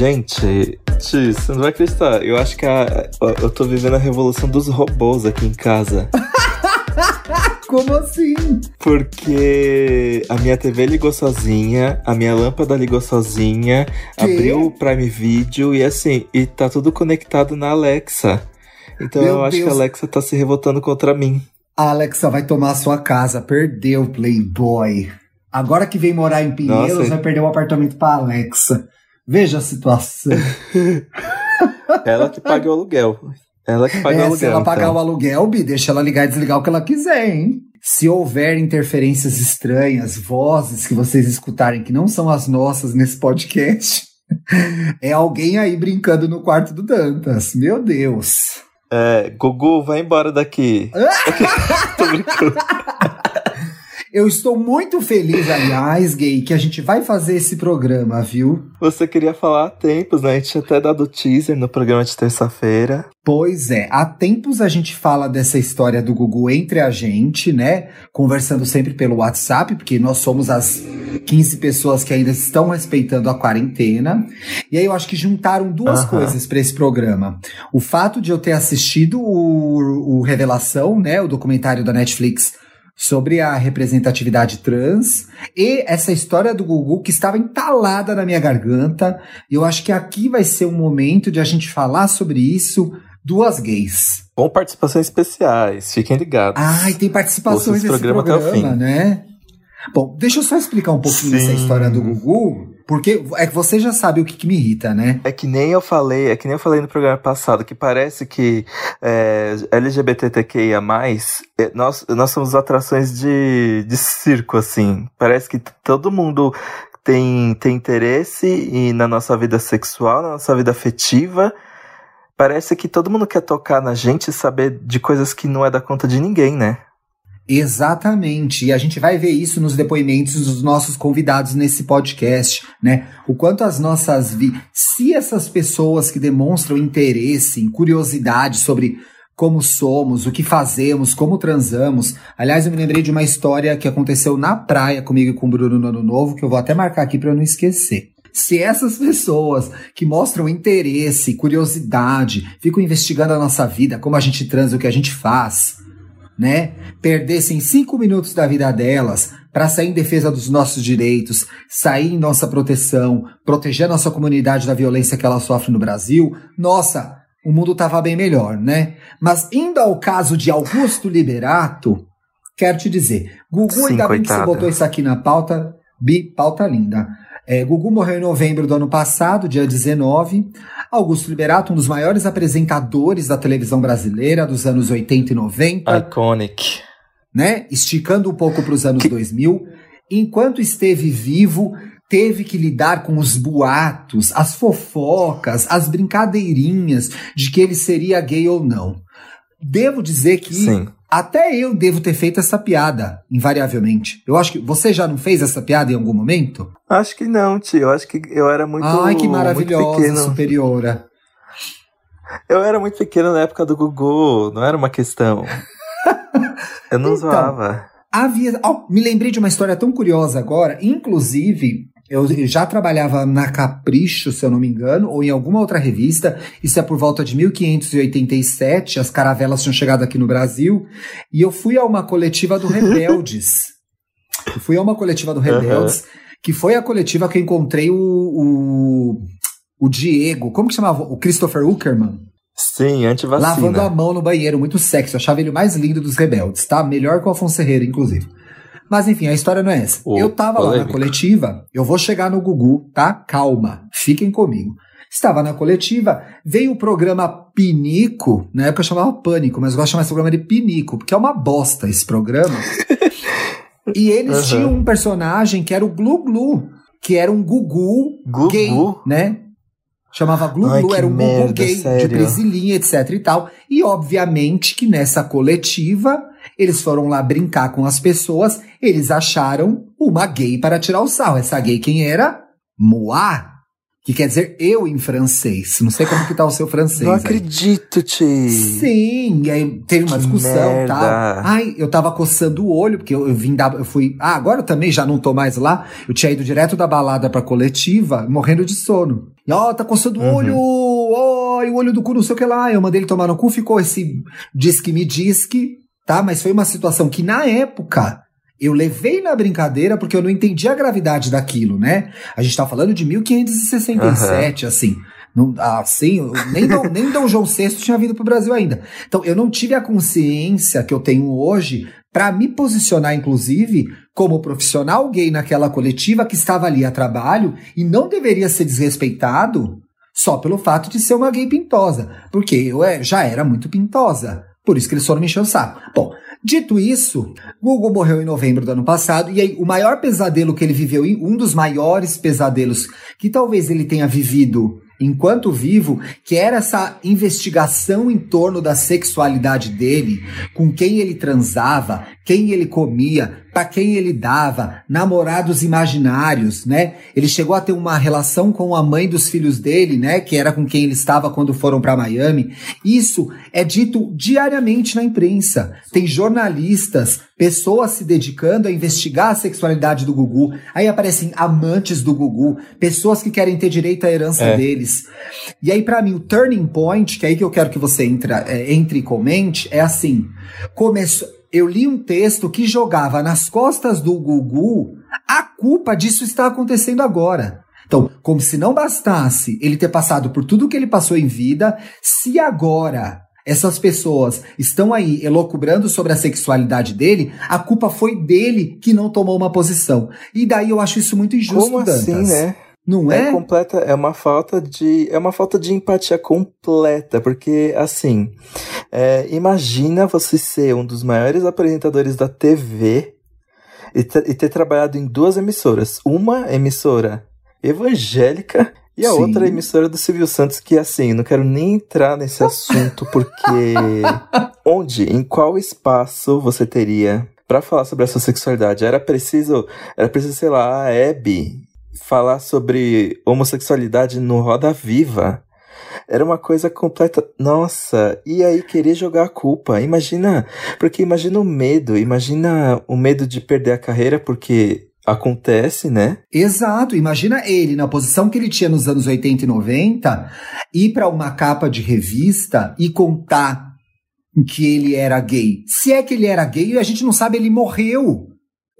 Gente, Ti, você não vai acreditar. Eu acho que a, eu tô vivendo a revolução dos robôs aqui em casa. Como assim? Porque a minha TV ligou sozinha, a minha lâmpada ligou sozinha, que? abriu o Prime Video e assim, e tá tudo conectado na Alexa. Então Meu eu acho Deus. que a Alexa tá se revoltando contra mim. A Alexa vai tomar a sua casa, perdeu Playboy. Agora que vem morar em Pinheiros, Nossa. vai perder o um apartamento pra Alexa. Veja a situação. ela que paga o aluguel. Ela que paga é, o aluguel. Se ela pagar então. o aluguel, Bi, deixa ela ligar e desligar o que ela quiser, hein? Se houver interferências estranhas, vozes que vocês escutarem que não são as nossas nesse podcast, é alguém aí brincando no quarto do Dantas. Meu Deus. É, Gugu, vai embora daqui. Tô brincando. Eu estou muito feliz, aliás, Gay, que a gente vai fazer esse programa, viu? Você queria falar há tempos, né? A gente tinha até dado teaser no programa de terça-feira. Pois é, há tempos a gente fala dessa história do Gugu entre a gente, né? Conversando sempre pelo WhatsApp, porque nós somos as 15 pessoas que ainda estão respeitando a quarentena. E aí eu acho que juntaram duas coisas para esse programa. O fato de eu ter assistido o, o Revelação, né? O documentário da Netflix sobre a representatividade trans e essa história do Gugu que estava entalada na minha garganta. Eu acho que aqui vai ser um momento de a gente falar sobre isso. Duas gays. Com participações especiais, fiquem ligados. Ai, tem participações nesse programa, programa né? Bom, deixa eu só explicar um pouquinho Sim. essa história do Gugu, porque é que você já sabe o que, que, me irrita, né? É que nem eu falei, é que nem eu falei no programa passado, que parece que é, LGBTQIA+, é, nós, nós somos atrações de, de circo, assim. Parece que todo mundo tem, tem interesse e na nossa vida sexual, na nossa vida afetiva. Parece que todo mundo quer tocar na gente e saber de coisas que não é da conta de ninguém, né? Exatamente. E a gente vai ver isso nos depoimentos dos nossos convidados nesse podcast, né? O quanto as nossas vi, se essas pessoas que demonstram interesse, curiosidade sobre como somos, o que fazemos, como transamos. Aliás, eu me lembrei de uma história que aconteceu na praia comigo e com o Bruno no Ano Novo, que eu vou até marcar aqui para eu não esquecer. Se essas pessoas que mostram interesse, curiosidade, ficam investigando a nossa vida, como a gente transa, o que a gente faz, né, perdessem cinco minutos da vida delas para sair em defesa dos nossos direitos, sair em nossa proteção, proteger a nossa comunidade da violência que ela sofre no Brasil, nossa, o mundo tava bem melhor, né? Mas indo ao caso de Augusto Liberato, quero te dizer, Gugu, Sim, ainda bem que você botou isso aqui na pauta, bi, pauta linda. É, Gugu morreu em novembro do ano passado, dia 19. Augusto Liberato, um dos maiores apresentadores da televisão brasileira dos anos 80 e 90. Iconic. Né? Esticando um pouco para os anos que... 2000. Enquanto esteve vivo, teve que lidar com os boatos, as fofocas, as brincadeirinhas de que ele seria gay ou não. Devo dizer que Sim. Até eu devo ter feito essa piada, invariavelmente. Eu acho que você já não fez essa piada em algum momento? Acho que não, tio. Eu acho que eu era muito Ai, que maravilhosa, superiora. Eu era muito pequeno na época do Gugu, não era uma questão. eu não então, zoava. Havia, oh, me lembrei de uma história tão curiosa agora, inclusive eu já trabalhava na Capricho, se eu não me engano, ou em alguma outra revista. Isso é por volta de 1587. As caravelas tinham chegado aqui no Brasil. E eu fui a uma coletiva do Rebeldes. eu fui a uma coletiva do Rebeldes, uhum. que foi a coletiva que eu encontrei o, o, o Diego. Como que chamava? O Christopher Uckerman. Sim, antivacina. Lavando a mão no banheiro, muito sexy. Eu achava ele o mais lindo dos rebeldes, tá? Melhor que o Afonso Herrera, inclusive. Mas enfim, a história não é essa. eu tava polêmico. lá na coletiva, eu vou chegar no Gugu, tá? Calma, fiquem comigo. Estava na coletiva, veio o programa Pinico, na época eu chamava Pânico, mas eu gosto de chamar esse programa de Pinico, porque é uma bosta esse programa. e eles uhum. tinham um personagem que era o Glu Glu, que era um Gugu Gugu? gay, né? Chamava Glu Glu, era um merda, Gugu gay, sério? de brasilinha, etc e tal. E obviamente que nessa coletiva eles foram lá brincar com as pessoas, eles acharam uma gay para tirar o sarro. Essa gay quem era? Moá. que quer dizer eu em francês. Não sei como que tá o seu francês. Não aí. acredito, Ti. Sim, e aí teve uma Que discussão merda. tal. Ai, eu tava coçando o olho, porque eu, eu vim da. Eu fui. Ah, agora eu também já não tô mais lá. Eu tinha ido direto da balada pra coletiva, morrendo de sono. E ó, tá coçando o Uhum. olho, ó, e o olho do cu, não sei o que lá. Eu mandei ele tomar no cu, ficou esse disque me disque, tá? Mas foi uma situação que na época. Eu levei na brincadeira porque eu não entendi a gravidade daquilo, né? A gente tá falando de 1567, assim. Não, assim, nem, Dom, nem Dom João VI tinha vindo pro Brasil ainda. Então, eu não tive a consciência que eu tenho hoje para me posicionar, inclusive, como profissional gay naquela coletiva que estava ali a trabalho e não deveria ser desrespeitado só pelo fato de ser uma gay pintosa. Porque eu é, já era muito pintosa. Por isso que eles foram me encher o saco. Bom, dito isso, Google morreu em novembro do ano passado, e aí o maior pesadelo que ele viveu, um dos maiores pesadelos que talvez ele tenha vivido enquanto vivo, que era essa investigação em torno da sexualidade dele, com quem ele transava, quem ele comia, para quem ele dava, namorados imaginários, né? Ele chegou a ter uma relação com a mãe dos filhos dele, né, que era com quem ele estava quando foram para Miami. Isso é dito diariamente na imprensa. Tem jornalistas, pessoas se dedicando a investigar a sexualidade do Gugu. Aí aparecem amantes do Gugu, pessoas que querem ter direito à herança É. deles. E aí, pra mim, o turning point, que é aí que eu quero que você entra, é, entre e comente, é assim: começou. Eu li um texto que jogava nas costas do Gugu a culpa disso está acontecendo agora. Então, como se não bastasse ele ter passado por tudo que ele passou em vida, se agora essas pessoas estão aí elocubrando sobre a sexualidade dele, a culpa foi dele que não tomou uma posição. E daí eu acho isso muito injusto, Como Dantas. assim, né? Não É é? completa, é uma falta de, é uma falta de empatia completa, porque assim, é, imagina você ser um dos maiores apresentadores da TV e, ter- e ter trabalhado em duas emissoras, uma emissora evangélica e a Sim. outra emissora do Silvio Santos, que assim, não quero nem entrar nesse assunto, porque onde, em qual espaço você teria pra falar sobre a sua sexualidade? Era preciso, era preciso, sei lá, a Hebe falar sobre homossexualidade no Roda Viva. Era uma coisa completa. Nossa, e aí querer jogar a culpa. Imagina, porque imagina o medo, imagina o medo de perder a carreira, porque acontece, né? Exato, imagina ele na posição que ele tinha nos anos 80 e 90, ir para uma capa de revista e contar que ele era gay. Se é que ele era gay, a gente não sabe, ele morreu.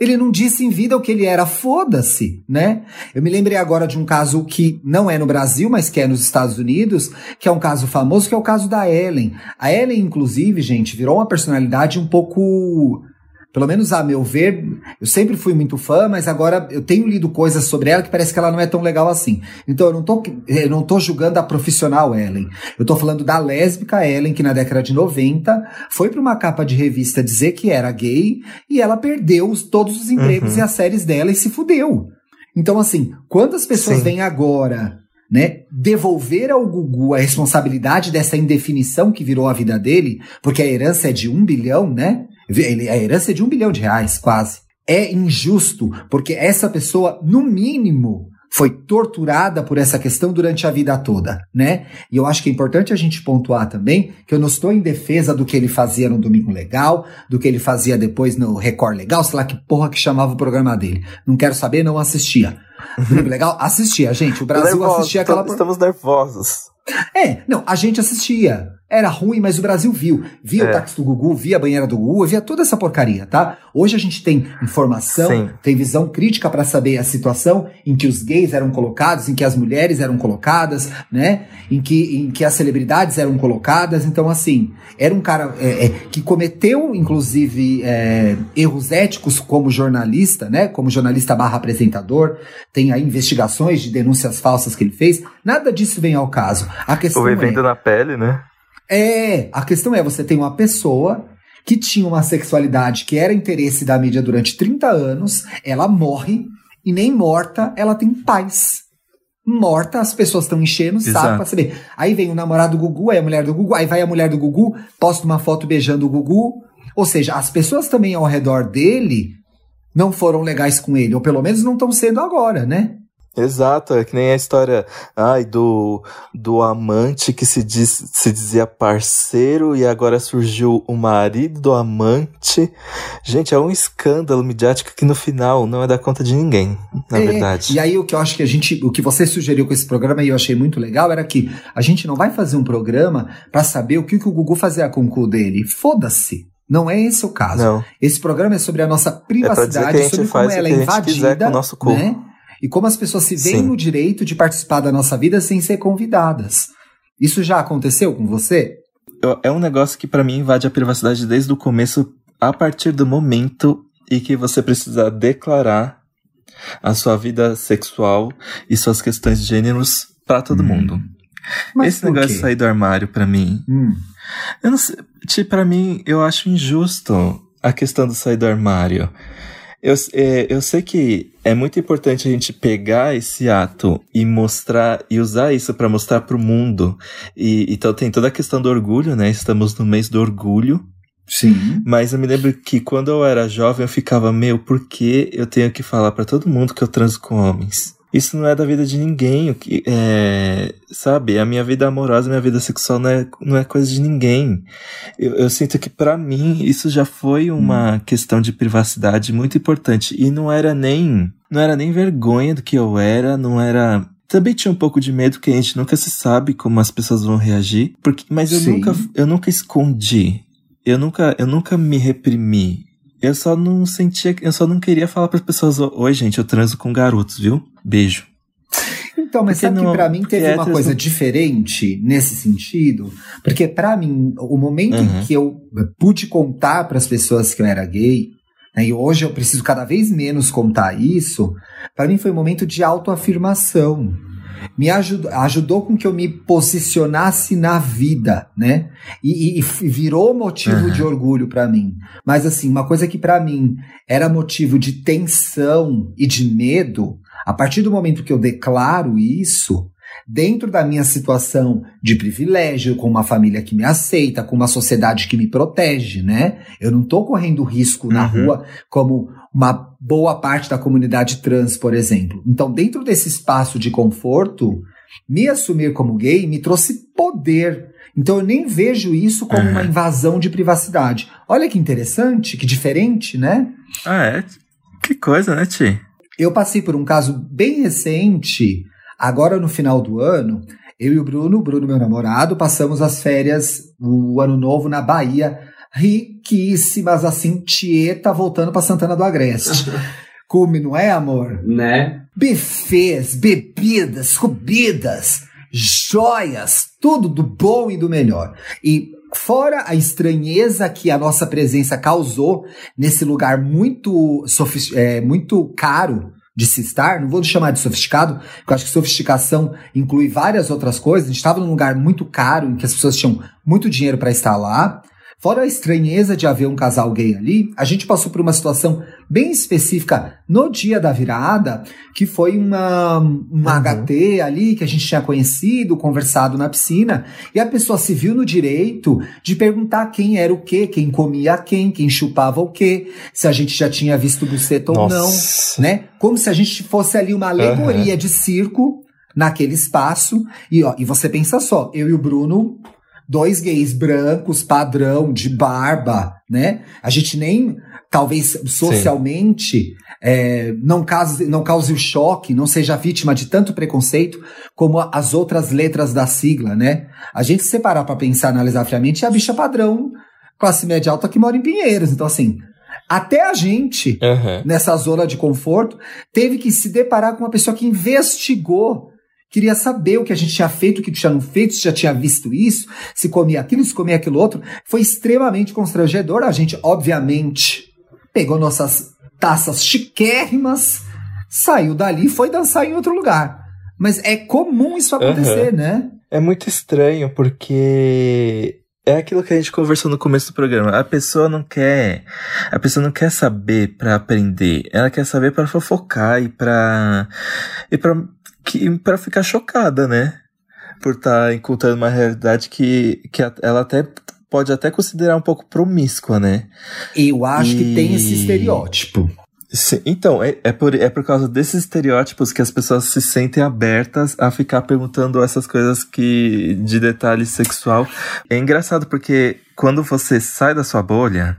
Ele não disse em vida o que ele era, foda-se, né? Eu me lembrei agora de um caso que não é no Brasil, mas que é nos Estados Unidos, que é um caso famoso, que é o caso da Ellen. A Ellen, inclusive, gente, virou uma personalidade um pouco pelo menos a meu ver, eu sempre fui muito fã, mas agora eu tenho lido coisas sobre ela que parece que ela não é tão legal assim. Então eu não tô, eu não tô julgando a profissional Ellen. Eu tô falando da lésbica Ellen, que na década de 90 foi pra uma capa de revista dizer que era gay e ela perdeu os- todos os empregos Uhum. e as séries dela e se fudeu. Então, assim, quantas pessoas Sim. vêm agora né, devolver ao Gugu a responsabilidade dessa indefinição que virou a vida dele, porque a herança é de um bilhão, né? A herança é de um bilhão de reais, quase. É injusto, porque essa pessoa, no mínimo, foi torturada por essa questão durante a vida toda, né? E eu acho que é importante a gente pontuar também que eu não estou em defesa do que ele fazia no Domingo Legal, do que ele fazia depois no Record Legal, sei lá que porra que chamava o programa dele. Não quero saber, não assistia. Domingo Legal? Assistia, gente. O Brasil Nervosos, assistia aquela. Estamos nervosos. É, não, a gente assistia. Era ruim, mas o Brasil viu. Via É. o táxi do Gugu, via a banheira do Gugu, via toda essa porcaria, tá? Hoje a gente tem informação, Sim. tem visão crítica pra saber a situação em que os gays eram colocados, em que as mulheres eram colocadas, né? Em que, em que as celebridades eram colocadas. Então, assim, era um cara é, é, que cometeu, inclusive, é, erros éticos como jornalista, né? Como jornalista barra apresentador. Tem aí investigações de denúncias falsas que ele fez. Nada disso vem ao caso. A questão Ou é, vivendo na pele, né? É, a questão é, você tem uma pessoa que tinha uma sexualidade que era interesse da mídia durante 30 anos, ela morre e nem morta ela tem paz. Morta, as pessoas estão enchendo o saco Exato. pra saber. Aí vem o namorado do Gugu, aí a mulher do Gugu, aí vai a mulher do Gugu, posta uma foto beijando o Gugu. Ou seja, as pessoas também ao redor dele não foram legais com ele, ou pelo menos não estão sendo agora, né? Exato, é que nem a história ai, do, do amante que se, diz, se dizia parceiro e agora surgiu o marido do amante. Gente, é um escândalo midiático que no final não é da conta de ninguém, na É, verdade. E aí o que eu acho que a gente, o que você sugeriu com esse programa e eu achei muito legal era que a gente não vai fazer um programa pra saber o que, que o Gugu fazia com o cu dele. Foda-se. Não é esse o caso. Não, Esse programa é sobre a nossa a privacidade, gente sobre como ela é invadida, com o nosso cu. né? E como as pessoas se veem Sim. no direito de participar da nossa vida sem ser convidadas. Isso já aconteceu com você? É um negócio que pra mim invade a privacidade desde o começo, a partir do momento em que você precisa declarar a sua vida sexual e suas questões de gêneros pra todo Hum. mundo. Mas Esse negócio de sair do armário pra mim, Hum. eu não sei, tipo, pra mim eu acho injusto a questão do sair do armário. Eu, é, eu sei que é muito importante a gente pegar esse ato e mostrar e usar isso pra mostrar pro mundo. E então tem toda a questão do orgulho, né? Estamos no mês do orgulho. Sim. Mas eu me lembro que quando eu era jovem eu ficava, meu, por que eu tenho que falar pra todo mundo que eu transo com homens? Isso não é da vida de ninguém, o que é, sabe? A minha vida amorosa, a minha vida sexual não é, não é coisa de ninguém. Eu, eu sinto que pra mim isso já foi uma questão de privacidade muito importante e não era nem não era nem vergonha do que eu era, não era também tinha um pouco de medo que a gente nunca se sabe como as pessoas vão reagir, porque mas eu Sim. nunca eu nunca escondi. Eu nunca eu nunca me reprimi. Eu só não sentia, eu só não queria falar para as pessoas, oi gente, eu transo com garotos, viu? Beijo. Então, mas Porque sabe não- que pra mim teve uma héteros coisa não- diferente nesse sentido? Porque pra mim, o momento Uhum. em que eu pude contar pras pessoas que eu era gay, né, e hoje eu preciso cada vez menos contar isso, pra mim foi um momento de autoafirmação. Me ajudou, ajudou com que eu me posicionasse na vida, né? E, e- e virou motivo Uhum. de orgulho pra mim. Mas assim, uma coisa que pra mim era motivo de tensão e de medo, a partir do momento que eu declaro isso, dentro da minha situação de privilégio, com uma família que me aceita, com uma sociedade que me protege, né? Eu não tô correndo risco na Uhum. rua como uma boa parte da comunidade trans, por exemplo. Então, dentro desse espaço de conforto, me assumir como gay me trouxe poder. Então, eu nem vejo isso como uma invasão de privacidade. Olha que interessante, que diferente, né? Ah, é? Que coisa, né, Ti? Eu passei por um caso bem recente, agora no final do ano. Eu e o Bruno, o Bruno, meu namorado, passamos as férias, o ano novo na Bahia, riquíssimas, assim, Tieta voltando para Santana do Agreste. Come, não é, amor? Né? Buffets, bebidas, comidas, joias, tudo do bom e do melhor. E fora a estranheza que a nossa presença causou nesse lugar muito, é, muito caro de se estar, não vou chamar de sofisticado, porque eu acho que sofisticação inclui várias outras coisas. A gente estava num lugar muito caro, em que as pessoas tinham muito dinheiro para estar lá. Fora a estranheza de haver um casal gay ali, a gente passou por uma situação bem específica no dia da virada, que foi uma, uma Uhum. HT ali que a gente tinha conhecido, conversado na piscina, e a pessoa se viu no direito de perguntar quem era o quê, quem comia quem, quem chupava o quê, se a gente já tinha visto buceta ou não, Nossa. né? Como se a gente fosse ali uma alegoria de circo naquele espaço. E, ó, e você pensa só, eu e o Bruno, dois gays brancos, padrão, de barba, né? A gente nem, talvez socialmente, é, não, cause, não cause o choque, não seja vítima de tanto preconceito como as outras letras da sigla, né? A gente se separar pra pensar, analisar friamente, é a bicha padrão, classe média alta que mora em Pinheiros. Então, assim, até a gente Aham. nessa zona de conforto, teve que se deparar com uma pessoa que investigou, queria saber o que a gente tinha feito, o que tinha não feito, se já tinha visto isso, se comia aquilo, se comia aquilo outro. Foi extremamente constrangedor. A gente, obviamente, pegou nossas taças chiquérrimas, saiu dali e foi dançar em outro lugar. Mas é comum isso acontecer, né? É muito estranho porque é aquilo que a gente conversou no começo do programa. A pessoa não quer, a pessoa não quer saber pra aprender. Ela quer saber pra fofocar e pra e para que para ficar chocada, né? Por estar encontrando uma realidade que que ela até pode até considerar um pouco promíscua, né? Eu acho que tem esse E- estereótipo. Sim, então, é, é, por, é por causa desses estereótipos que as pessoas se sentem abertas a ficar perguntando essas coisas que de detalhe sexual. É engraçado porque quando você sai da sua bolha,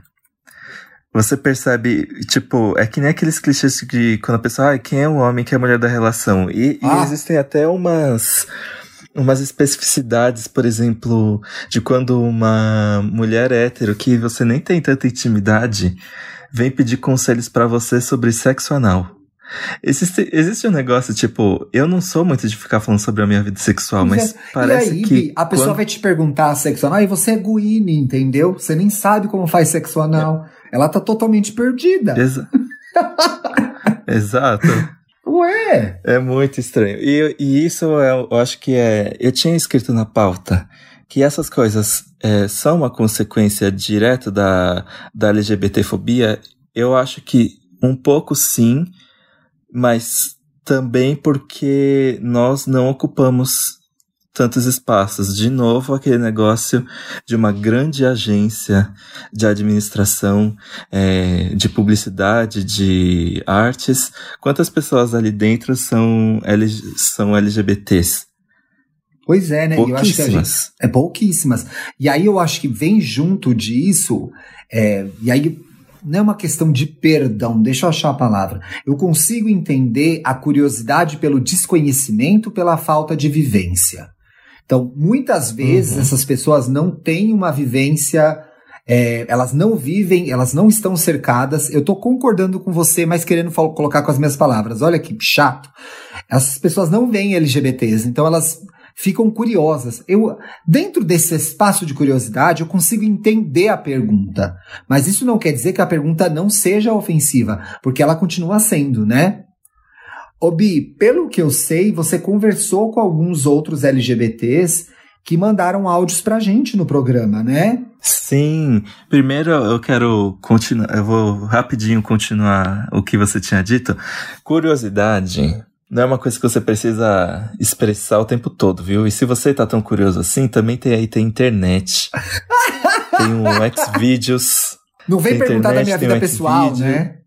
você percebe, tipo, é que nem aqueles clichês de quando a pessoa, ah, quem é o homem, quem é a mulher da relação. E, ah. e existem até umas umas especificidades, por exemplo, de quando uma mulher hétero que você nem tem tanta intimidade vem pedir conselhos para você sobre sexo anal. Existe, existe um negócio, tipo, eu não sou muito de ficar falando sobre a minha vida sexual, mas, mas parece aí, que. A pessoa quando... vai te perguntar sexo anal e você é guine, entendeu? Você nem sabe como faz sexo anal. É. Ela tá totalmente perdida. Exa... Exato. Ué! É muito estranho. E, e isso eu, eu acho que é. Eu tinha escrito na pauta que essas coisas é, são uma consequência direta da, da LGBTfobia, eu acho que um pouco sim, mas também porque nós não ocupamos tantos espaços. De novo, aquele negócio de uma grande agência de administração, é, de publicidade, de artes. Quantas pessoas ali dentro são, L, são LGBTs? Pois é, né? Eu acho que a gente, é pouquíssimas. E aí eu acho que vem junto disso, é, e aí não é uma questão de perdão, deixa eu achar a palavra. Eu consigo entender a curiosidade pelo desconhecimento, pela falta de vivência. Então, muitas vezes uhum. essas pessoas não têm uma vivência, é, elas não vivem, elas não estão cercadas. Eu tô concordando com você, mas querendo colocar com as minhas palavras. Olha que chato. Essas pessoas não veem LGBTs, então elas ficam curiosas. Eu, dentro desse espaço de curiosidade, eu consigo entender a pergunta. Mas isso não quer dizer que a pergunta não seja ofensiva, porque ela continua sendo, né? Obi, pelo que eu sei, você conversou com alguns outros LGBTs que mandaram áudios pra gente no programa, né? Sim. Primeiro eu quero continuar, eu vou rapidinho continuar o que você tinha dito. Curiosidade não é uma coisa que você precisa expressar o tempo todo, viu? E se você tá tão curioso assim, também tem aí tem internet. tem um Xvideos. Não vem perguntar internet, da minha vida pessoal, né?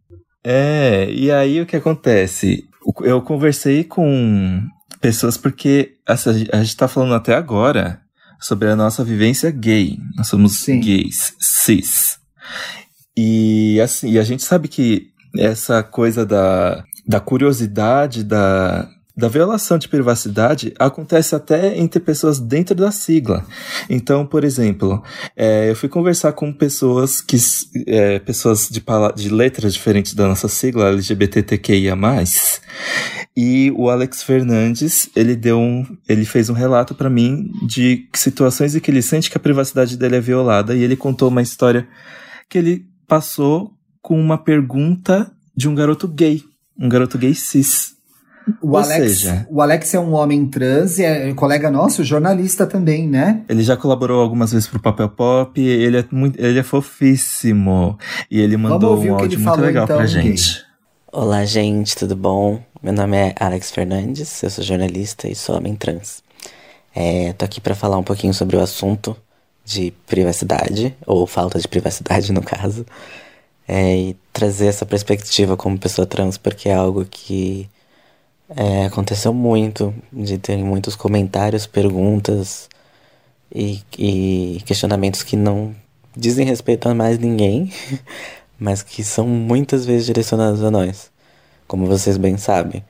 É, e aí o que acontece? Eu conversei com pessoas porque essa, a gente tá falando até agora sobre a nossa vivência gay. Nós somos Sim. gays, cis. E assim, e a gente sabe que essa coisa da da curiosidade, da, da violação de privacidade acontece até entre pessoas dentro da sigla. Então, por exemplo, é, eu fui conversar com pessoas que é, pessoas de, de letras diferentes da nossa sigla LGBTQIA+, e o Alex Fernandes ele deu um, ele fez um relato para mim de situações em que ele sente que a privacidade dele é violada e ele contou uma história que ele passou com uma pergunta de um garoto gay um garoto gay cis. O Ou Alex, seja, o Alex é um homem trans e é colega nosso, jornalista também, né? Ele já colaborou algumas vezes pro Papel Pop, ele é muito, ele é fofíssimo. E ele mandou um áudio muito legal então, pra gente. Olá, gente, tudo bom? Meu nome é Alex Fernandes, eu sou jornalista e sou homem trans. É, tô aqui para falar um pouquinho sobre o assunto de privacidade, ou falta de privacidade no caso é, e trazer essa perspectiva como pessoa trans, porque é algo que é, aconteceu muito, de ter muitos comentários, perguntas e, e questionamentos que não dizem respeito a mais ninguém, mas que são muitas vezes direcionados a nós, como vocês bem sabem.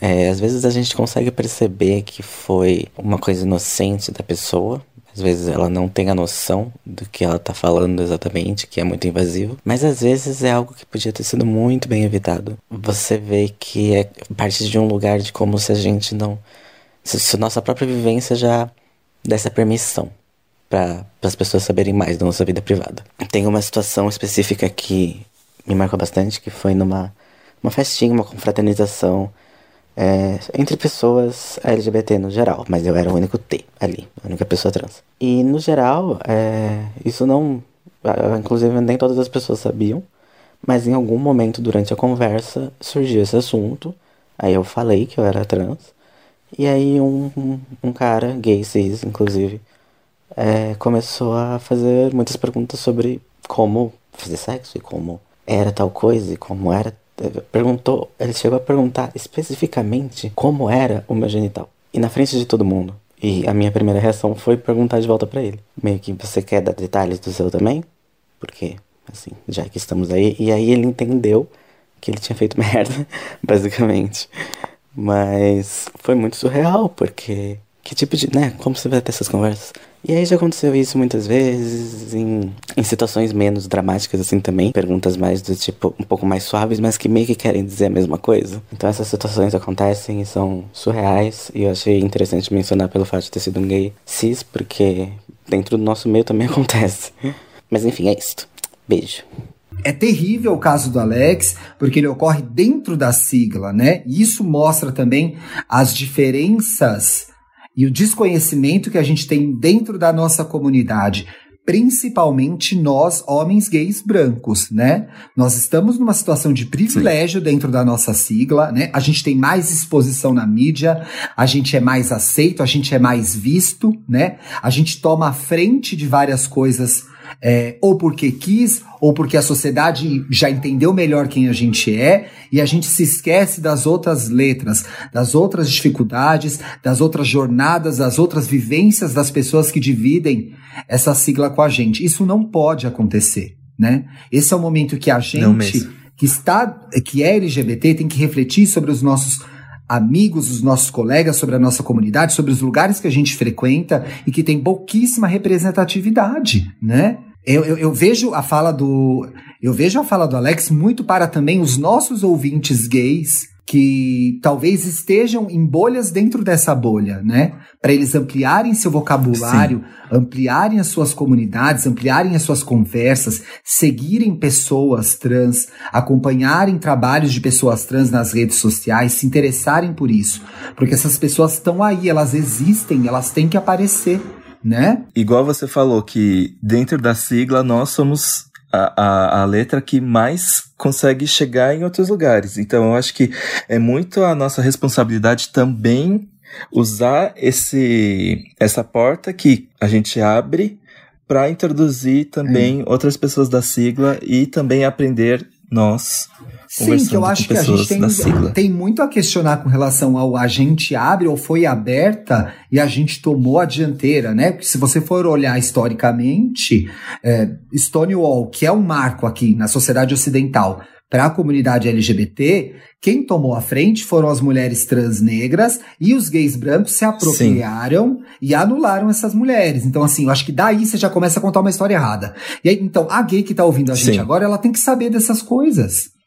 É, às vezes a gente consegue perceber que foi uma coisa inocente da pessoa, às vezes ela não tem a noção do que ela tá falando exatamente, que é muito invasivo. Mas às vezes é algo que podia ter sido muito bem evitado. Você vê que é parte de um lugar de como se a gente não. Se, se nossa própria vivência já desse a permissão para as pessoas saberem mais da nossa vida privada. Tem uma situação específica que me marcou bastante, que foi numa uma festinha, uma confraternização é, entre pessoas LGBT no geral, mas eu era o único T ali, a única pessoa trans. E no geral, é, isso não. Inclusive, nem todas as pessoas sabiam, mas em algum momento durante a conversa surgiu esse assunto. Aí eu falei que eu era trans, e aí um, um, um cara, gay cis, inclusive, é, começou a fazer muitas perguntas sobre como fazer sexo e como era tal coisa e como era perguntou, ele chegou a perguntar especificamente como era o meu genital. E na frente de todo mundo. E a minha primeira reação foi perguntar de volta para ele. Meio que você quer dar detalhes do seu também? Porque, assim, já que estamos aí. E aí ele entendeu que ele tinha feito merda, basicamente. Mas foi muito surreal, porque que tipo de. né? Como você vai ter essas conversas? E aí já aconteceu isso muitas vezes, em, em situações menos dramáticas assim também. Perguntas mais do tipo, um pouco mais suaves, mas que meio que querem dizer a mesma coisa. Então essas situações acontecem e são surreais. E eu achei interessante mencionar pelo fato de ter sido um gay cis, porque dentro do nosso meio também acontece. Mas enfim, é isso. Beijo. É terrível o caso do Alex, porque ele ocorre dentro da sigla, né? E isso mostra também as diferenças e o desconhecimento que a gente tem dentro da nossa comunidade, principalmente nós, homens gays brancos, né? Nós estamos numa situação de privilégio Sim. dentro da nossa sigla, né? A gente tem mais exposição na mídia, a gente é mais aceito, a gente é mais visto, né? A gente toma a frente de várias coisas é, ou porque quis, ou porque a sociedade já entendeu melhor quem a gente é, e a gente se esquece das outras letras, das outras dificuldades, das outras jornadas, das outras vivências das pessoas que dividem essa sigla com a gente. Isso não pode acontecer, né? Esse é o momento que a gente que está, que é LGBT, tem que refletir sobre os nossos amigos, os nossos colegas, sobre a nossa comunidade, sobre os lugares que a gente frequenta e que tem pouquíssima representatividade, né? Eu, eu, eu, vejo a fala do eu vejo a fala do Alex muito para também os nossos ouvintes gays que talvez estejam em bolhas dentro dessa bolha, né? Para eles ampliarem seu vocabulário, Sim. ampliarem as suas comunidades, ampliarem as suas conversas, seguirem pessoas trans, acompanharem trabalhos de pessoas trans nas redes sociais, se interessarem por isso, porque essas pessoas estão aí, elas existem, elas têm que aparecer né? Igual você falou que dentro da sigla nós somos a, a, a, letra que mais consegue chegar em outros lugares. Então eu acho que é muito a nossa responsabilidade também usar esse essa porta que a gente abre para introduzir também é. outras pessoas da sigla e também aprender nós Sim, que eu acho que a gente tem, tem muito a questionar com relação ao a gente abre ou foi aberta e a gente tomou a dianteira, né? Porque se você for olhar historicamente, é, Stonewall, que é um marco aqui na sociedade ocidental para a comunidade LGBT, quem tomou a frente foram as mulheres trans negras e os gays brancos se apropriaram Sim. e anularam essas mulheres. Então, assim, eu acho que daí você já começa a contar uma história errada. E aí, então, a gay que tá ouvindo a gente Sim. agora, ela tem que saber dessas coisas.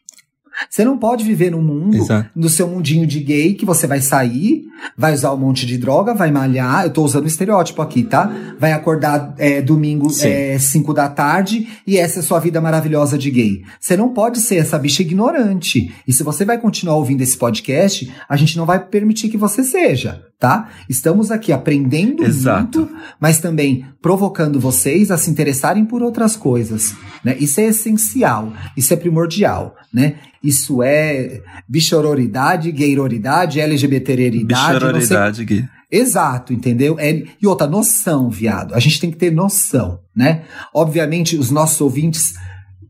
Você não pode viver num mundo, Exato. no seu mundinho de gay, que você vai sair, vai usar um monte de droga, vai malhar. Eu tô usando estereótipo aqui, tá? Vai acordar é, domingo, 5 é, da tarde, e essa é sua vida maravilhosa de gay. Você não pode ser essa bicha ignorante. E se você vai continuar ouvindo esse podcast, a gente não vai permitir que você seja, tá? Estamos aqui aprendendo Exato. muito, mas também provocando vocês a se interessarem por outras coisas. Né? Isso é essencial, isso é primordial. Né? Isso é bichororidade, gayroridade, LGBTeridade. Bichororidade, gay. Exato, entendeu? É, e outra, noção, viado. A gente tem que ter noção, né? Obviamente, os nossos ouvintes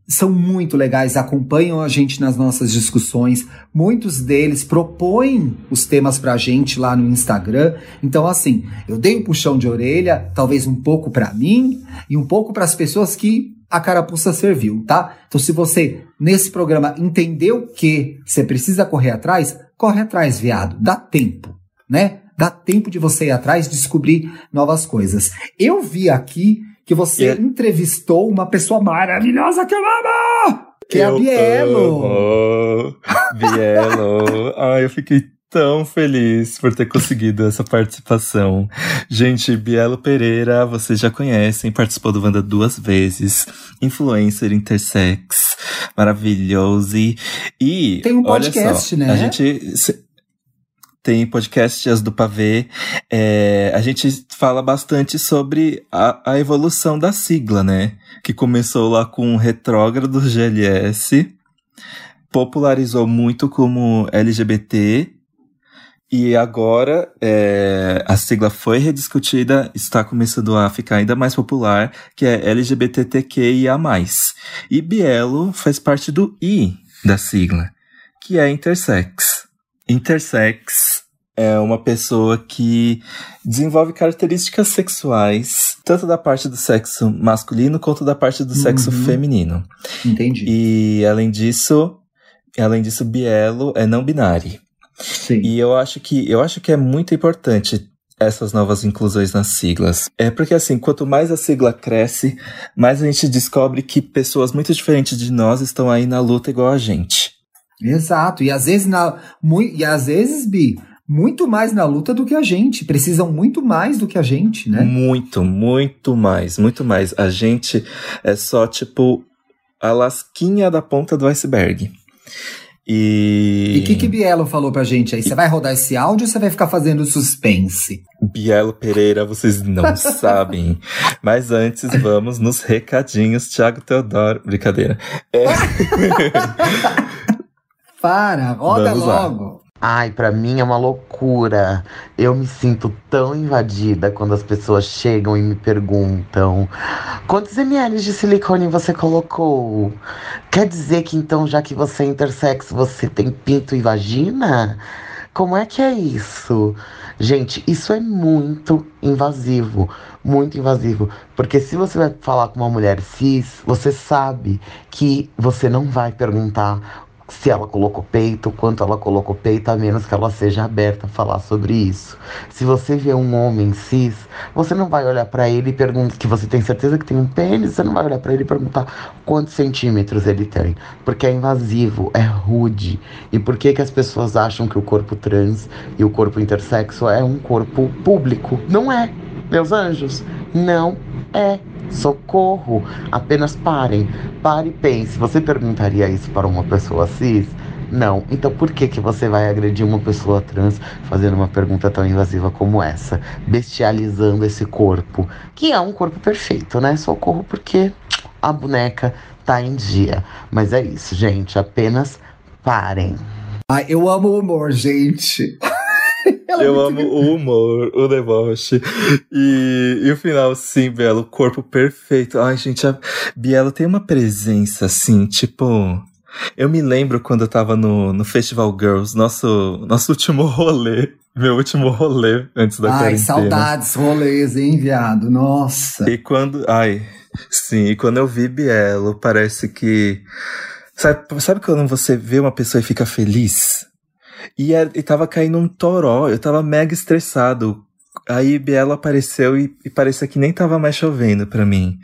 são muito legais, acompanham a gente nas nossas discussões. Muitos deles propõem os temas pra gente lá no Instagram. Então, assim, eu dei um puxão de orelha, talvez um pouco para mim e um pouco para as pessoas que a carapuça serviu, tá? Então, se você nesse programa entendeu que você precisa correr atrás, corre atrás, viado. Dá tempo, né? Dá tempo de você ir atrás, descobrir novas coisas. Eu vi aqui que você yeah. entrevistou uma pessoa maravilhosa que eu amo! Que eu é a Bielo! Bielo! Ai, eu fiquei tão feliz por ter conseguido essa participação. Gente, Bielo Pereira, vocês já conhecem, participou do Wanda duas vezes, influencer intersex, maravilhoso. E tem um podcast, né? A gente tem podcast As do Pavê. É, a gente fala bastante sobre a, a evolução da sigla, né? Que começou lá com o retrógrado GLS, popularizou muito como LGBT e agora é, a sigla foi rediscutida, está começando a ficar ainda mais popular, que é LGBTQIA+. E Bielo faz parte do I da sigla. que é intersex. Intersex é uma pessoa que desenvolve características sexuais, tanto da parte do sexo masculino quanto da parte do sexo Uhum. feminino. Entendi. E além disso, além disso, Bielo é não binário. Sim. E eu acho que eu acho que é muito importante essas novas inclusões nas siglas. É porque assim, quanto mais a sigla cresce, mais a gente descobre que pessoas muito diferentes de nós estão aí na luta igual a gente. Exato. E às vezes, na, e às vezes, Bi, muito mais na luta do que a gente. Precisam muito mais do que a gente, né? Muito, muito mais, muito mais. A gente é só tipo a lasquinha da ponta do iceberg. E, E o que, que Bielo falou pra gente aí? Você vai rodar esse áudio ou você vai ficar fazendo suspense? Bielo Pereira, vocês não sabem. Mas antes, vamos nos recadinhos. Tiago Teodoro. Brincadeira. É, Para, roda Vamos lá. logo. Ai, pra mim é uma loucura. Eu me sinto tão invadida quando as pessoas chegam e me perguntam: quantos ml de silicone você colocou? Quer dizer que então, já que você é intersexo, você tem pinto e vagina? Como é que é isso? Gente, isso é muito invasivo, muito invasivo. Porque se você vai falar com uma mulher cis, você sabe que você não vai perguntar se ela colocou peito, quanto ela colocou peito, a menos que ela seja aberta a falar sobre isso. Se você vê um homem cis, você não vai olhar pra ele e perguntar que você tem certeza que tem um pênis, você não vai olhar pra ele e perguntar quantos centímetros ele tem, porque é invasivo, é rude. E por que que as pessoas acham que o corpo trans e o corpo intersexo é um corpo público? Não é, meus anjos, não é. Socorro! Apenas parem. Pare e pense. Você perguntaria isso para uma pessoa cis? Não. Então por que, que você vai agredir uma pessoa trans fazendo uma pergunta tão invasiva como essa? Bestializando esse corpo. Que é um corpo perfeito, né? Socorro porque a boneca tá em dia. Mas é isso, gente. Apenas parem. Ai, eu amo o humor, gente. Ela é eu muito amo o humor, o deboche. E, e o final, sim, Bielo, corpo perfeito. Ai, gente, a Bielo tem uma presença, assim, tipo. Eu me lembro quando eu tava no, no Festival Girls, nosso, nosso último rolê. Meu último rolê antes da Ai, quarentena. saudades, rolês, hein, viado? Nossa. E quando. Ai, sim, e quando eu vi Bielo, parece que. Sabe, sabe quando você vê uma pessoa e fica feliz? E, era- e tava caindo um toró, eu tava mega estressado. Aí Bielo apareceu e, e parecia que nem tava mais chovendo pra mim.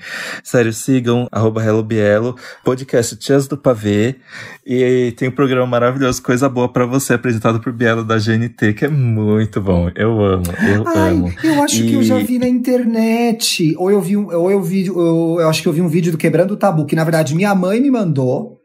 Sério, sigam arroba Hello Bielo, podcast Tias do Pavê. E tem um programa maravilhoso, Coisa Boa pra você, apresentado por Bielo da GNT, que é muito bom. Eu amo, eu Ai, amo. eu acho que eu E- já vi na internet. Ou eu vi, ou eu vi, eu acho que eu vi um vídeo do Quebrando o Tabu, que na verdade minha mãe me mandou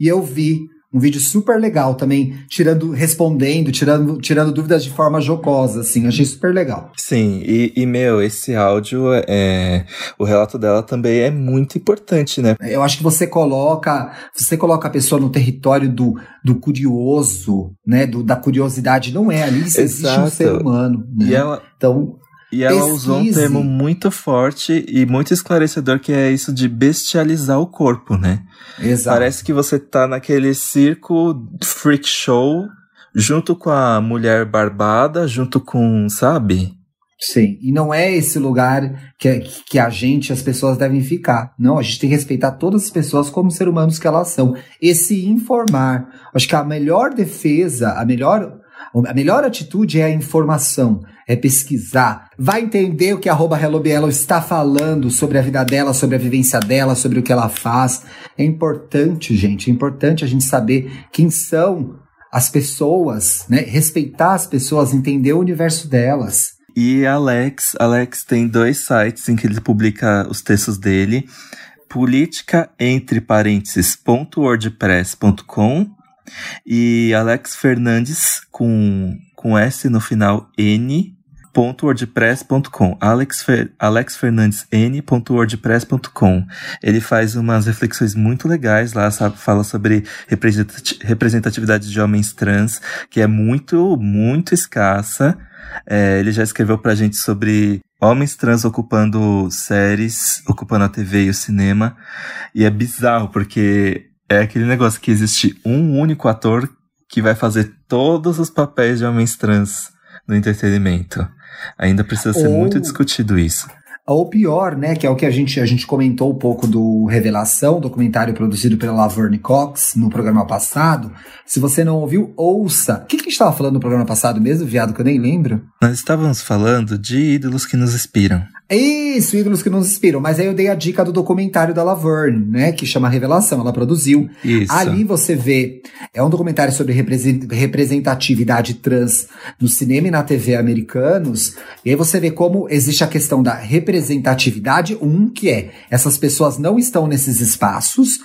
e eu vi um vídeo super legal também, tirando, respondendo, tirando, tirando dúvidas de forma jocosa, assim, achei super legal. Sim, e, e, meu, esse áudio, é, o relato dela também é muito importante, né? Eu acho que você coloca, você coloca a pessoa no território do, do curioso, né, do, da curiosidade, não é ali, existe um ser humano, né? E ela, Então, e ela usou um Pesquise. termo muito forte e muito esclarecedor, que é isso de bestializar o corpo, né? exato. Parece que você tá naquele circo freak show, junto com a mulher barbada, junto com, sabe? Sim, e não é esse lugar que, que a gente, as pessoas devem ficar. Não, a gente tem que respeitar todas as pessoas como ser humanos que elas são. E se informar. Acho que a melhor defesa, a melhor, a melhor atitude é a informação, é pesquisar. Vai entender o que a arroba Hello Bielo está falando sobre a vida dela, sobre a vivência dela, sobre o que ela faz. É importante, gente, é importante a gente saber quem são as pessoas, né? Respeitar as pessoas, entender o universo delas. E Alex, Alex tem dois sites em que ele publica os textos dele. Política entre parênteses ponto e Alex Fernandes com, com S no final N wordpress.com Alex, Fer, Alex Fernandes N ponto wordpress.com ele faz umas reflexões muito legais lá, sabe? Fala sobre representati- representatividade de homens trans, que é muito, muito escassa. É, ele já escreveu pra gente sobre homens trans ocupando séries, ocupando a TV e o cinema. E é bizarro, porque é aquele negócio que existe um único ator que vai fazer todos os papéis de homens trans no entretenimento. Ainda precisa ser Ou- muito discutido isso. Ou pior, né, que é o que a gente, a gente comentou um pouco do Revelação, documentário produzido pela Laverne Cox no programa passado. Se você não ouviu, ouça. O que, que a gente estava falando no programa passado mesmo, viado, que eu nem lembro? Nós estávamos falando de ídolos que nos inspiram. Isso, ídolos que nos inspiram. Mas aí eu dei a dica do documentário da Laverne, né, que chama Revelação. Ela produziu. Isso. Ali você vê, é um documentário sobre represen- representatividade trans no cinema e na TV americanos, e aí você vê como existe a questão da representatividade, um, que é, essas pessoas não estão nesses espaços,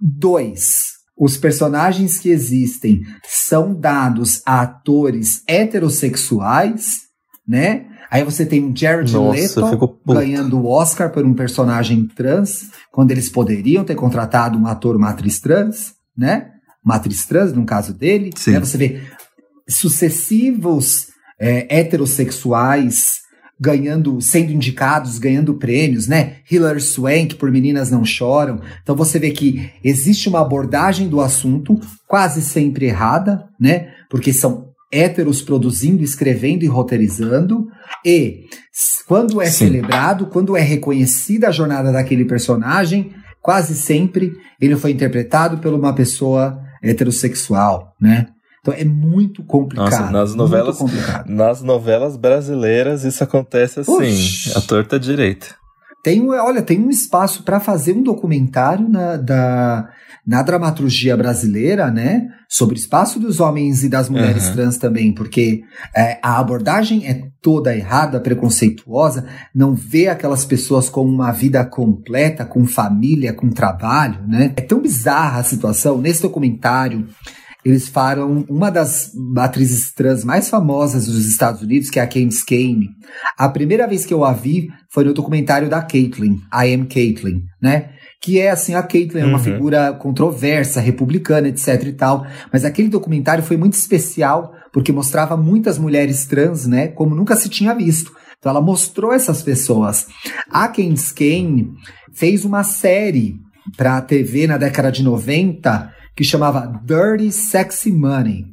dois, os personagens que existem são dados a atores heterossexuais, né? Aí você tem um Jared Nossa, Leto ganhando o Oscar por um personagem trans, quando eles poderiam ter contratado um ator, uma atriz trans, né? Uma atriz trans, no caso dele. Sim. Né? Você vê sucessivos é, heterossexuais ganhando, sendo indicados, ganhando prêmios, né? Hilary Swank por Meninas Não Choram. Então você vê que existe uma abordagem do assunto quase sempre errada, né? Porque são héteros produzindo, escrevendo e roteirizando. E quando é Sim. celebrado, quando é reconhecida a jornada daquele personagem, quase sempre ele foi interpretado por uma pessoa heterossexual, né? Então é muito complicado. Nossa, nas novelas-. Nas novelas brasileiras isso acontece assim, Oxi. a torta direita. Tem, olha, tem um espaço para fazer um documentário na, da, na dramaturgia brasileira, né? Sobre o espaço dos homens e das mulheres Uhum. trans também, porque é, a abordagem é toda errada, preconceituosa, não vê aquelas pessoas com uma vida completa, com família, com trabalho, né? É tão bizarra a situação. Nesse documentário, eles falam uma das atrizes trans mais famosas dos Estados Unidos, que é a Candice Kane. A primeira vez que eu a vi foi no documentário da Caitlyn, I Am Caitlyn, né? Que é assim, a Caitlyn é uma Uhum. figura controversa, republicana, etc e tal. Mas aquele documentário foi muito especial, porque mostrava muitas mulheres trans, né? Como nunca se tinha visto. Então ela mostrou essas pessoas. A Candice Kane fez uma série pra TV na década de 90 que chamava Dirty Sexy Money.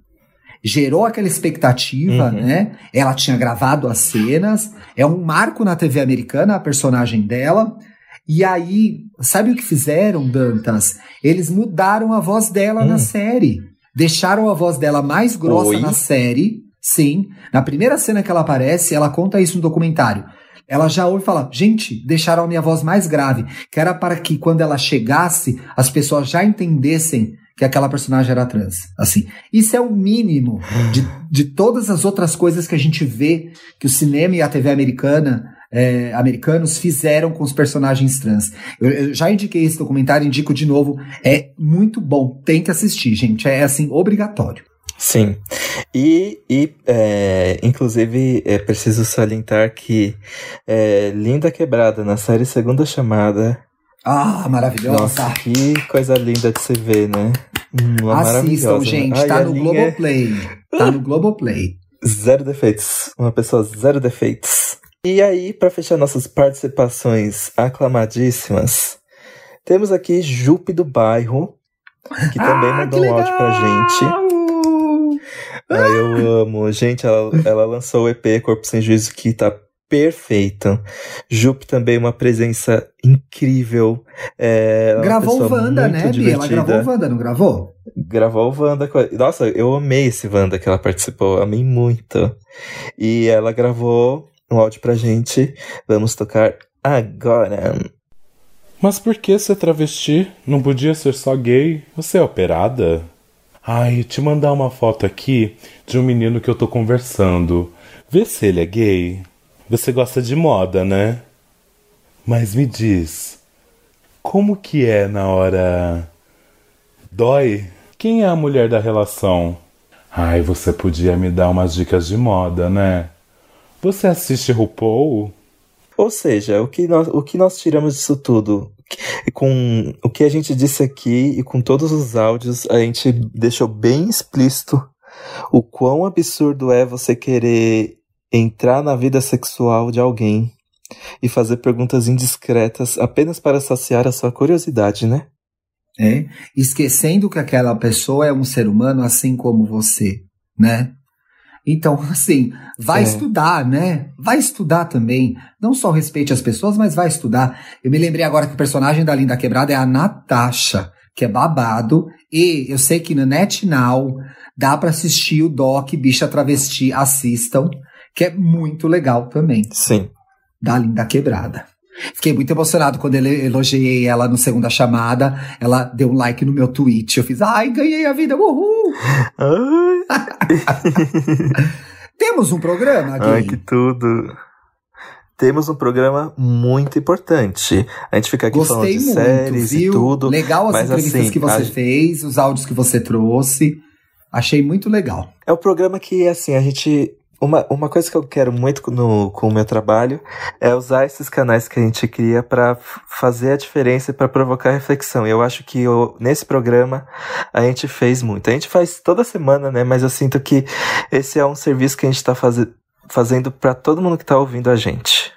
Gerou aquela expectativa, Uhum. né? Ela tinha gravado as cenas, é um marco na TV americana, a personagem dela. E aí, sabe o que fizeram, Dantas? Eles mudaram a voz dela Hum. na série. Deixaram a voz dela mais grossa Oi? na série. Sim. Na primeira cena que ela aparece, ela conta isso no documentário. Ela já ouve e fala: gente, deixaram a minha voz mais grave. Que era para que quando ela chegasse, as pessoas já entendessem que aquela personagem era trans. Assim. Isso é o mínimo de, de todas as outras coisas que a gente vê que o cinema e a TV americana. é, americanos fizeram com os personagens trans. Eu, eu já indiquei esse documentário, indico de novo. É muito bom. Tem que assistir, gente. É assim, obrigatório. Sim. E, e é, inclusive, é preciso salientar que é, Linda Quebrada, na série Segunda Chamada. Ah, maravilhosa. Nossa, que coisa linda de se ver, né? Uma Assistam, né? gente. Ai, tá no é Globoplay. Tá no Globoplay. Zero defeitos. Uma pessoa zero defeitos. E aí, pra fechar nossas participações aclamadíssimas, temos aqui Jupe do Bairro, que também Ah, mandou que um áudio pra gente. Ah, eu amo. Gente, ela, ela lançou o EP Corpo Sem Juízo que tá perfeito. Jupe também uma presença incrível. É, Gravou o Wanda, né, Bia? Ela gravou o Wanda, não gravou? Gravou o Wanda. Nossa, eu amei esse Wanda que ela participou. Amei muito. E ela gravou um áudio pra gente. Vamos tocar agora. Mas por que ser travesti? Não podia ser só gay? Você é operada? Ai, te mandar uma foto aqui de um menino que eu tô conversando. Vê se ele é gay. Você gosta de moda, né? Mas me diz, como que é na hora. Dói? Quem é a mulher da relação? Ai, você podia me dar umas dicas de moda, né? Você assiste RuPaul? Ou seja, o que nós, o que nós tiramos disso tudo? Com o que a gente disse aqui e com todos os áudios, a gente deixou bem explícito o quão absurdo é você querer entrar na vida sexual de alguém e fazer perguntas indiscretas apenas para saciar a sua curiosidade, né? É? Esquecendo que aquela pessoa é um ser humano assim como você, né? Então, assim, vai É. estudar, né? Vai estudar também. Não só respeite as pessoas, mas vai estudar. Eu me lembrei agora que o personagem da Linda Quebrada é a Natasha, que é babado. E eu sei que no NetNow dá pra assistir o Doc Bicha Travesti. Assistam, que é muito legal também Sim. da Linda Quebrada. Fiquei muito emocionado quando eu elogiei ela no segunda chamada. Ela deu um like no meu tweet. Eu fiz, ai, ganhei a vida, uhul! Temos um programa, Gui? ai, que tudo. Temos um programa muito importante. A gente fica aqui falando Gostei de muito, séries viu? e tudo. Legal as mas, entrevistas assim, que você a- fez, os áudios que você trouxe. Achei muito legal. É um programa que, assim, a gente. Uma, uma coisa que eu quero muito no, com o meu trabalho é usar esses canais que a gente cria para fazer a diferença e para provocar reflexão. E eu acho que eu- nesse programa a gente fez muito. A gente faz toda semana, né? Mas eu sinto que esse é um serviço que a gente está faze, fazendo para todo mundo que tá ouvindo a gente.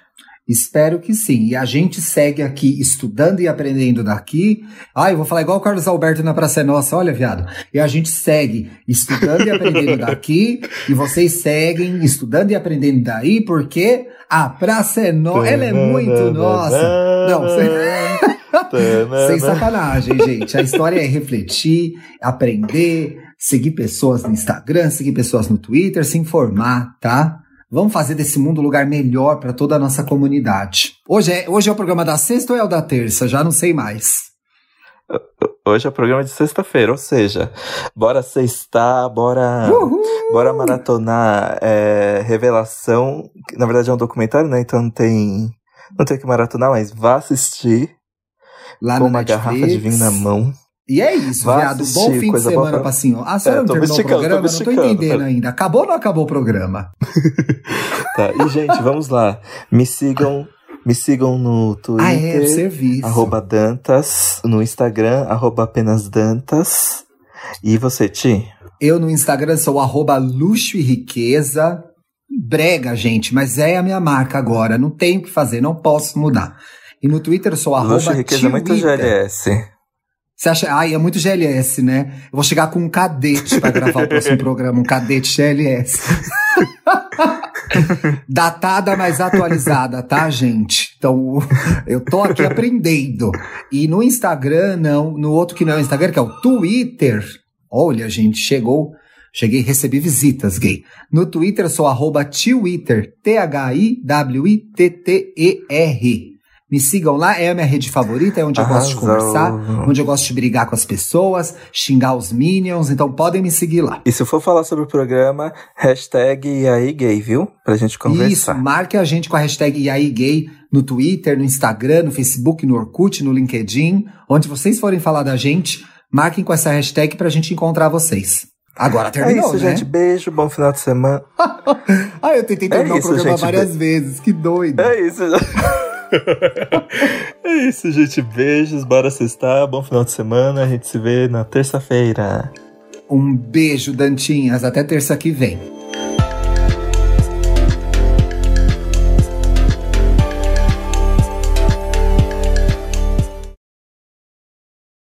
Espero que sim. E a gente segue aqui estudando e aprendendo daqui. Ah, eu vou falar igual o Carlos Alberto na Praça é Nossa, olha, viado. E a gente segue estudando e aprendendo daqui. E vocês seguem estudando e aprendendo daí, porque a Praça é Nossa, ela é muito nossa. Não, sem, sem sacanagem, gente. A história é refletir, aprender, seguir pessoas no Instagram, seguir pessoas no Twitter, se informar, tá? Vamos fazer desse mundo um lugar melhor para toda a nossa comunidade. Hoje é, hoje é o programa da sexta ou é o da terça? Já não sei mais. Hoje é o programa de sexta-feira, ou seja, bora sextar, bora. Uhul! Bora maratonar é, Revelação, na verdade é um documentário, né? Então não tem, não tem que maratonar, mas vá assistir Lá com uma Netflix. garrafa de vinho na mão. E é isso, Vá viado. Bom assistir fim de semana pra. Ah, a senhora É, não terminou o esticando, tô programa? Não tô entendendo ainda. Acabou ou não acabou o programa? Tá, e gente, vamos lá. Me sigam, me sigam no Twitter. Ah, é, serviço. Arroba Dantas, no Instagram, arroba apenas Dantas. E você, Ti? Eu no Instagram sou arroba luxo e riqueza. Brega, gente, mas é a minha marca agora. Não tenho o que fazer, não posso mudar. E no Twitter sou arroba Luxo e riqueza é muito. GLS. Você acha? Ai, é muito GLS, né? Eu vou chegar com um cadete pra gravar o próximo programa, um cadete GLS. Datada, mas atualizada, tá, gente? Então, eu tô aqui aprendendo. E no Instagram, não. No outro que não é o Instagram, que é o Twitter. Olha, gente, chegou. Cheguei, recebi visitas, gay. No Twitter, eu sou arroba Twitter, T-H-I-W-I-T-T-E-R. Me sigam lá, é a minha rede favorita, é onde eu gosto de Arrasou. conversar, onde eu gosto de brigar com as pessoas, xingar os minions, então podem me seguir lá. E se for falar sobre o programa, hashtag e aí gay, viu? Pra gente Isso, conversar. marque a gente com a hashtag IAIGay no Twitter, no Instagram, no Facebook, no Orkut, no LinkedIn. Onde vocês forem falar da gente, marquem com essa hashtag pra gente encontrar vocês. Agora É terminou, isso, né? gente. Beijo, bom final de semana. ah, eu tentei terminar isso, o programa gente, várias be- vezes, que doido. É isso. é isso, gente. Beijos, bora sextar. Bom final de semana. A gente se vê na terça-feira. Um beijo, Dantinhas. Até terça que vem.